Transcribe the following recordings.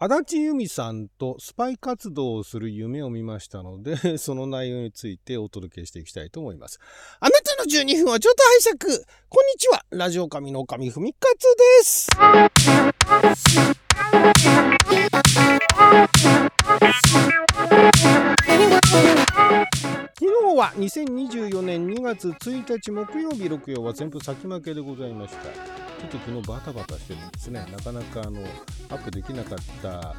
足立由美さんとスパイ活動をする夢を見ましたので、その内容についてお届けしていきたいと思います。あなたの12分はちょっと拝借。こんにちは。ラジオ神の神ふみかつです。昨日は2024年2月1日木曜日6曜は全部先負けでございました。ちょっと昨日バタバタしてるんですね。なかなかあのアップできなかった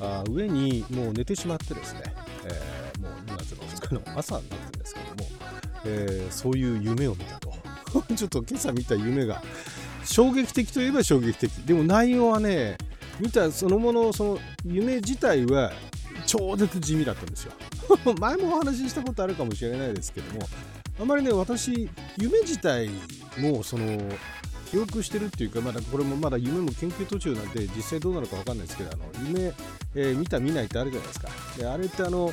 あ上にもう寝てしまってですね、えー、もう2月の2日の朝になってるんですけども、えー、そういう夢を見たと。ちょっと今朝見た夢が衝撃的といえば衝撃的。でも内容はね、見たそのもの、その夢自体は超絶地味だったんですよ。前もお話ししたことあるかもしれないですけどもあまりね私夢自体もその記憶してるっていうかまだこれもまだ夢も研究途中なんで実際どうなのか分かんないですけどあの夢、えー、見た見ないってあるじゃないですか。であれってあの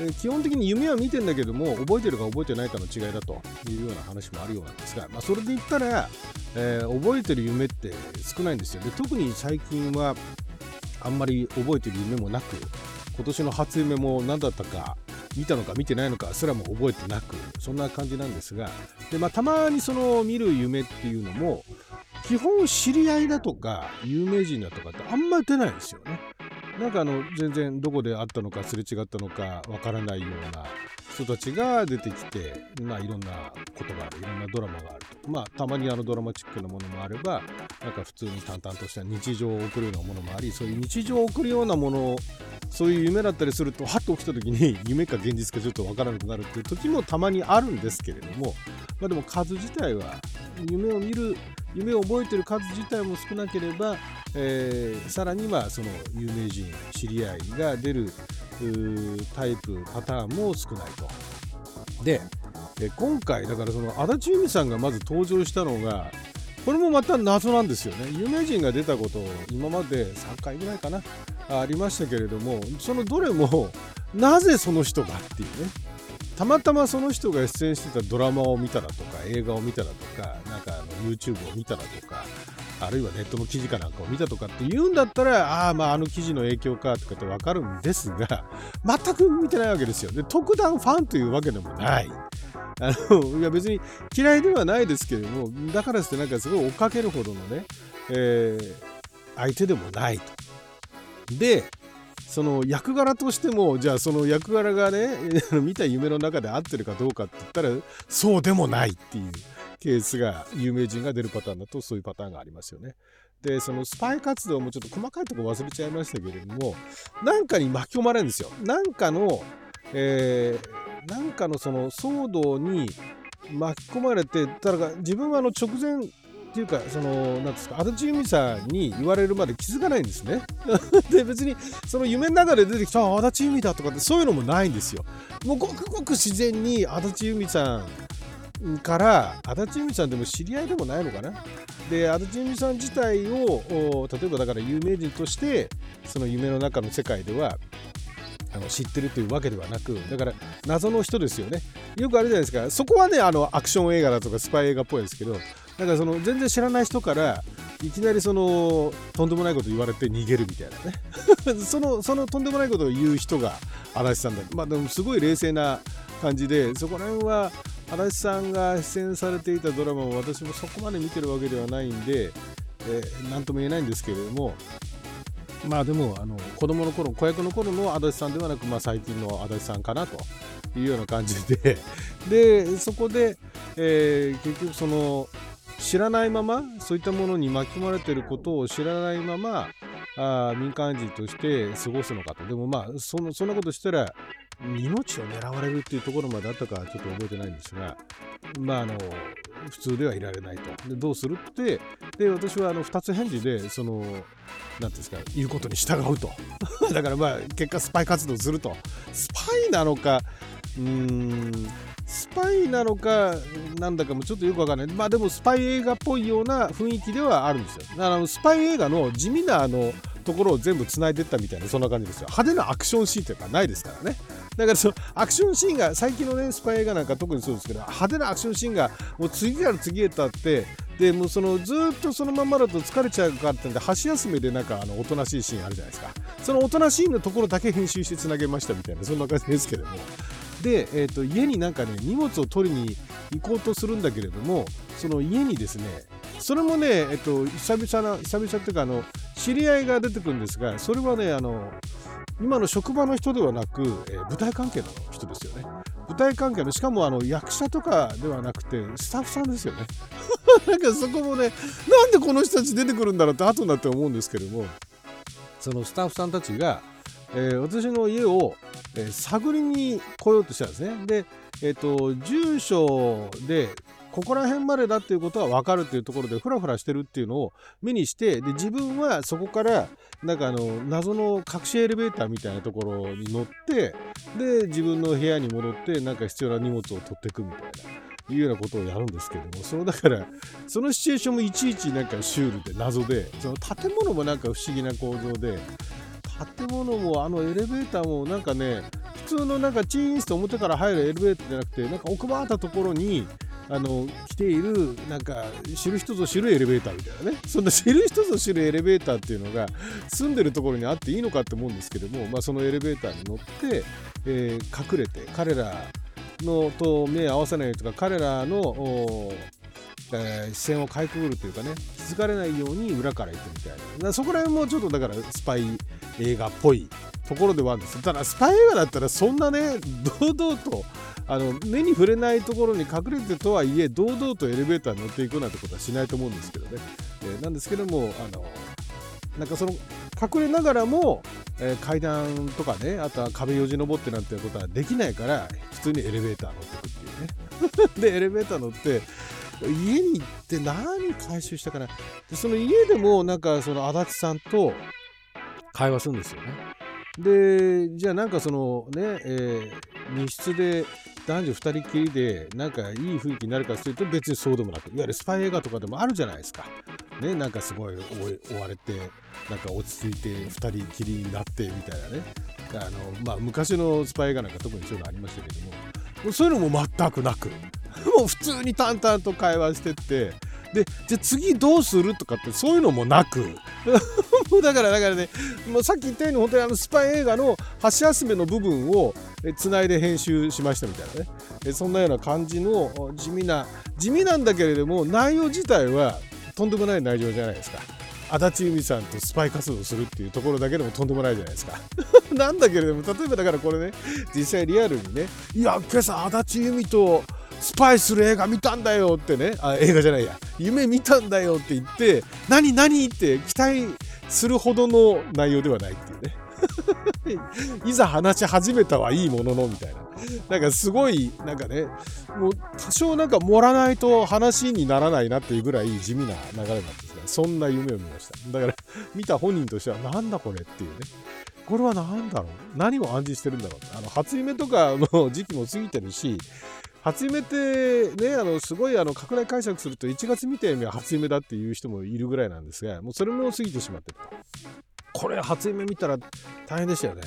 え基本的に夢は見てんだけども覚えてるか覚えてないかの違いだというような話もあるようなんですが、まあ、それで言ったら、えー、覚えてる夢って少ないんですよ。で特に最近はあんまり覚えてる夢もなく今年の初夢も何だったか見たのか見てないのかすらも覚えてなくそんな感じなんですがで、まあ、たまにその見る夢っていうのも基本知り合いだとか有名人だとかってあんまり出ないですよね。なんかあの全然どこで会ったのかすれ違ったのかわからないような人たちが出てきて、まあ、いろんなことがあるいろんなドラマがあると、まあ、たまにあのドラマチックなものもあればなんか普通に淡々とした日常を送るようなものもありそういう日常を送るようなものそういう夢だったりするとはっと起きた時に夢か現実かちょっとわからなくなるっていう時もたまにあるんですけれども、まあ、でも数自体は夢を見る夢を覚えてる数自体も少なければ、えー、さらにはその有名人知り合いが出るタイプパターンも少ないと。で今回だからその足立由美さんがまず登場したのがこれもまた謎なんですよね有名人が出たこと今まで3回ぐらいかなありましたけれどもそのどれもなぜその人がっていうねたまたまその人が出演してたドラマを見たらとか映画を見たらとか YouTube を見たらとかあるいはネットの記事かなんかを見たとかって言うんだったらああまああの記事の影響かとかって分かるんですが 全く見てないわけですよ。で特段ファンというわけでもない。あのいや別に嫌いではないですけれどもだからってなんかすごい追っかけるほどのね、えー、相手でもないと。でその役柄としてもじゃあその役柄がね 見た夢の中で合ってるかどうかって言ったらそうでもないっていう。ケースが有名人が出るパターンだとそういうパターンがありますよね。でそのスパイ活動もちょっと細かいとこ忘れちゃいましたけれどもなんかに巻き込まれるんですよ。なんかの、えー、なんかのその騒動に巻き込まれてだから自分はあの直前っていうかそのなんですか足立由美さんに言われるまで気づかないんですね で別にその夢の中で出てきた足立由美だとかってそういうのもないんですよもうごくごく自然に足立由美さんから足立由美さんでも知り合いでもないのかな？で足立由美さん自体を例えばだから有名人としてその夢の中の世界ではあの知ってるというわけではなくだから謎の人ですよね。よくあるじゃないですか。そこはねあのアクション映画だとかスパイ映画っぽいですけどだからその全然知らない人からいきなりそのとんでもないこと言われて逃げるみたいなね。そのそのとんでもないことを言う人が足立さんだ。まあでもすごい冷静な感じでそこら辺は足立さんが出演されていたドラマを私もそこまで見てるわけではないんで何、えー、とも言えないんですけれどもまあでもあの子供の頃子役の頃の足立さんではなく、まあ、最近の足立さんかなというような感じで。でそこで、えー、結局その知らないままそういったものに巻き込まれていることを知らないままあ民間人として過ごすのかと。でもまあそのそんなことしたら命を狙われるっていうところまであったかちょっと覚えてないんですがまああの普通ではいられないと。でどうするってで私はあの2つ返事でその何ていうんですか言うことに従うと。だからまあ結果スパイ活動すると。スパイなのかうーんスパイなのかなんだかもちょっとよくわかんない。まあでもスパイ映画っぽいような雰囲気ではあるんですよ。だからスパイ映画の地味なあのところを全部つないでったみたいなそんな感じですよ。派手なアクションシーンというかないですからね。だからそのアクションシーンが最近のねスパイ映画なんか特にそうですけど派手なアクションシーンがもう次から次へとあってでもうそのずっとそのままだと疲れちゃうからってんで箸休めでなんかあのおとなしいシーンあるじゃないですか。そのおとなしいのところだけ編集してつなげましたみたいなそんな感じですけども。で、えー、と家になんかね荷物を取りに行こうとするんだけれどもその家にですねそれもね、えっと、久々な久々っていうかあの知り合いが出てくるんですがそれはねあの今の職場の人ではなく、えー、舞台関係の人ですよね。舞台関係のしかもあの役者とかではなくてスタッフさんですよね。なんかそこもねなんでこの人たち出てくるんだろうって後になって思うんですけども。そのスタッフさんたちが、えー、私の家を、えー、探りに来ようとしたんですね。でえっ、と住所でここら辺までだっていうことは分かるっていうところでフラフラしてるっていうのを目にしてで自分はそこからなんかあの謎の隠しエレベーターみたいなところに乗ってで自分の部屋に戻ってなんか必要な荷物を取っていくみたいな。いうようなことをやるんですけどもそのだからそのシチュエーションもいちいちなんかシュールで謎でその建物もなんか不思議な構造で建物もあのエレベーターもなんかね普通のなんかチーンと表から入るエレベーターじゃなくてなんか奥まったところにあの来ているなんか知る人ぞ知るエレベーターみたいなね。そんな知る人ぞ知るエレベーターっていうのが住んでるところにあっていいのかって思うんですけども、まあ、そのエレベーターに乗って、えー、隠れて彼らのと目を合わせないとか彼らのえー、視線をかいくぐるというかね気づかれないように裏から行くみたいな。そこら辺もちょっとだからスパイ映画っぽいところではあるんですただスパイ映画だったらそんなね堂々とあの目に触れないところに隠れてとはいえ堂々とエレベーターに乗っていくなんてことはしないと思うんですけどね、えー、なんですけどもあのなんかその隠れながらも、えー、階段とかねあとは壁よじ登ってなんていうことはできないから普通にエレベーター乗ってくっていうね。でエレベーター乗って家に行って何回収したかな。でその家でもなんかその足立さんと会話するんですよね。でじゃあなんかそのね、えー、密室で男女2人きりでなんかいい雰囲気になるかというと別にそうでもなくいわゆるスパイ映画とかでもあるじゃないですか。ね、なんかすごい追われてなんか落ち着いて2人きりになってみたいなねあの、まあ、昔のスパイ映画なんか特にそういうのありましたけどもそういうのも全くなくもう普通に淡々と会話してってでじゃ次どうするとかってそういうのもなく だからだからねもうさっき言ったように本当にあのスパイ映画の箸休めの部分をつないで編集しましたみたいなねそんなような感じの地味な地味なんだけれども内容自体はとんでもない内容じゃないですか。足立由美さんとスパイ活動するっていうところだけでもとんでもないじゃないですか。なんだけれども例えばだからこれね実際リアルにねいや今朝足立由美とスパイする映画見たんだよってね。あ映画じゃないや。夢見たんだよって言って何何って期待するほどの内容ではないっていうね。いざ話し始めたはいいもののみたいな。なんかすごいなんかねもう多少なんか盛らないと話にならないなっていうぐらい地味な流れなんですがそんな夢を見ました。だから見た本人としてはなんだこれっていうね。これは何だろう？何を暗示してるんだろうあの初夢とかの時期も過ぎてるし初夢ってね、あの、すごいあの、拡大解釈すると1月見た夢は初夢だっていう人もいるぐらいなんですが、もうそれも過ぎてしまってると。これ初夢見たら大変でしたよね。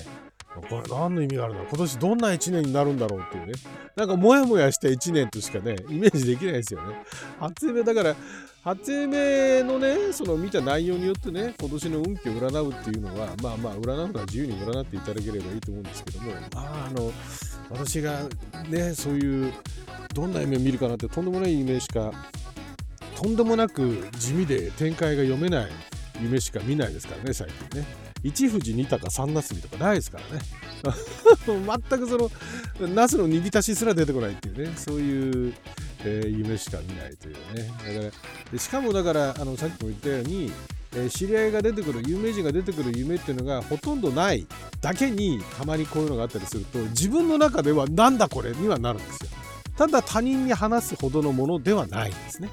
これ何の意味があるの今年どんな1年になるんだろうっていうね。なんかモヤモヤした1年としかね、イメージできないですよね。初夢だから、初夢のね、その見た内容によってね、今年の運気を占うっていうのは、まあまあ、占うのは自由に占っていただければいいと思うんですけども、まあ、あの、私がねそういうどんな夢を見るかなってとんでもない夢しかとんでもなく地味で展開が読めない夢しか見ないですからね最近ね一富士二鷹三なすびとかないですからね。全くそのナスの煮浸しすら出てこないっていうね。そういう、えー、夢しか見ないというね。だからしかもだからあのさっきも言ったようにえー、知り合いが出てくる有名人が出てくる夢っていうのがほとんどないだけにたまにこういうのがあったりすると自分の中ではなんだこれにはなるんですよ。ただ他人に話すほどのものではないんですね。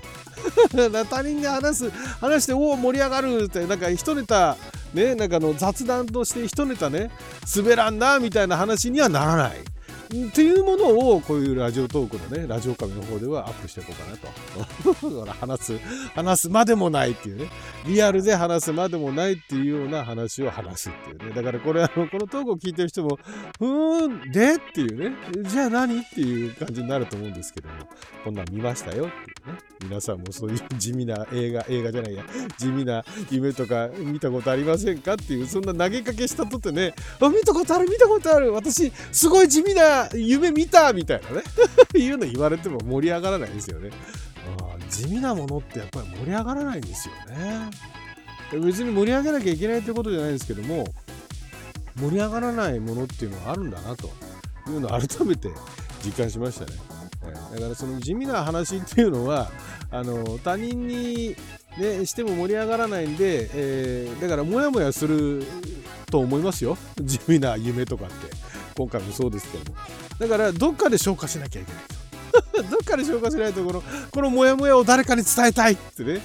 他人に話す話しておお盛り上がるってなんか一ネタねなんかの雑談として一ネタね滑らんなみたいな話にはならない。っていうものをこういうラジオトークのねラジオカメの方ではアップしていこうかなと。話す話すまでもないっていうね。リアルで話すまでもないっていうような話を話すっていうね。だからこれあのこのトークを聞いてる人もふーんでっていうね。じゃあ何っていう感じになると思うんですけども。こんなん見ましたよっていうね。皆さんもそういう地味な映画映画じゃないや。地味な夢とか見たことありませんかっていうそんな投げかけしたとってね。あ見たことある見たことある。私すごい地味な夢見たみたいなね。いうの言われても盛り上がらないですよね。あ地味なものってやっぱり盛り上がらないんですよね。別に盛り上げなきゃいけないってことじゃないですけども盛り上がらないものっていうのはあるんだなと。いうのを改めて実感しましたね。だからその地味な話っていうのはあの他人に、ね、しても盛り上がらないんで、えー、だからモヤモヤすると思いますよ。地味な夢とかって。今回もそうですけども。だからどっかで消化しなきゃいけない どっかで消化しないとこのこのモヤモヤを誰かに伝えたいってね。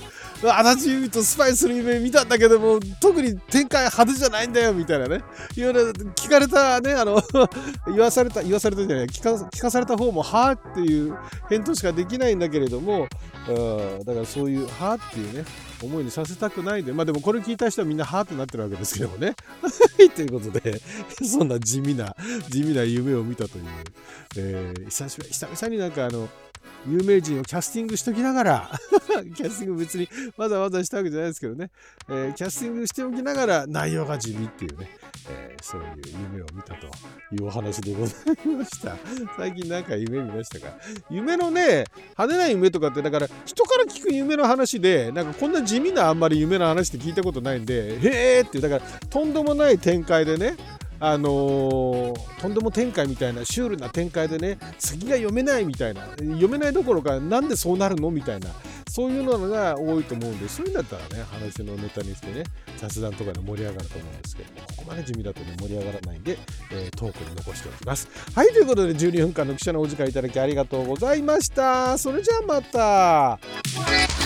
足立由美とスパイする夢見たんだけども特に展開派手じゃないんだよみたいなね。いろいろ聞かれたねあの 言わされた言わされたじゃない聞か聞かされた方もはあっていう返答しかできないんだけれどもうだからそういうはあっていうね思いにさせたくないでまあでもこれ聞いた人はみんなはあってなってるわけですけどもね。ということでそんな地味な地味な夢を見たという、えー、久しぶり久々になんかあの有名人をキャスティングしときながら キャスティング別にわざわざしたわけじゃないですけどね、えー、キャスティングしておきながら内容が地味っていうね、えー、そういう夢を見たというお話でございました。最近なんか夢見ましたか？夢のね、派手な夢とかってだから人から聞く夢の話で、なんかこんな地味なあんまり夢の話って聞いたことないんで、へえって、だからとんでもない展開でね、あのー、とんでも展開みたいなシュールな展開でね先が読めないみたいな読めないどころかなんでそうなるのみたいなそういうのが多いと思うんでそういうんだったらね話のネタにしてね雑談とかで盛り上がると思うんですけどもここまで地味だとね盛り上がらないんで、えー、トークに残しておきます。はいということで12分間の記者のお時間いただきありがとうございました。それじゃあまた。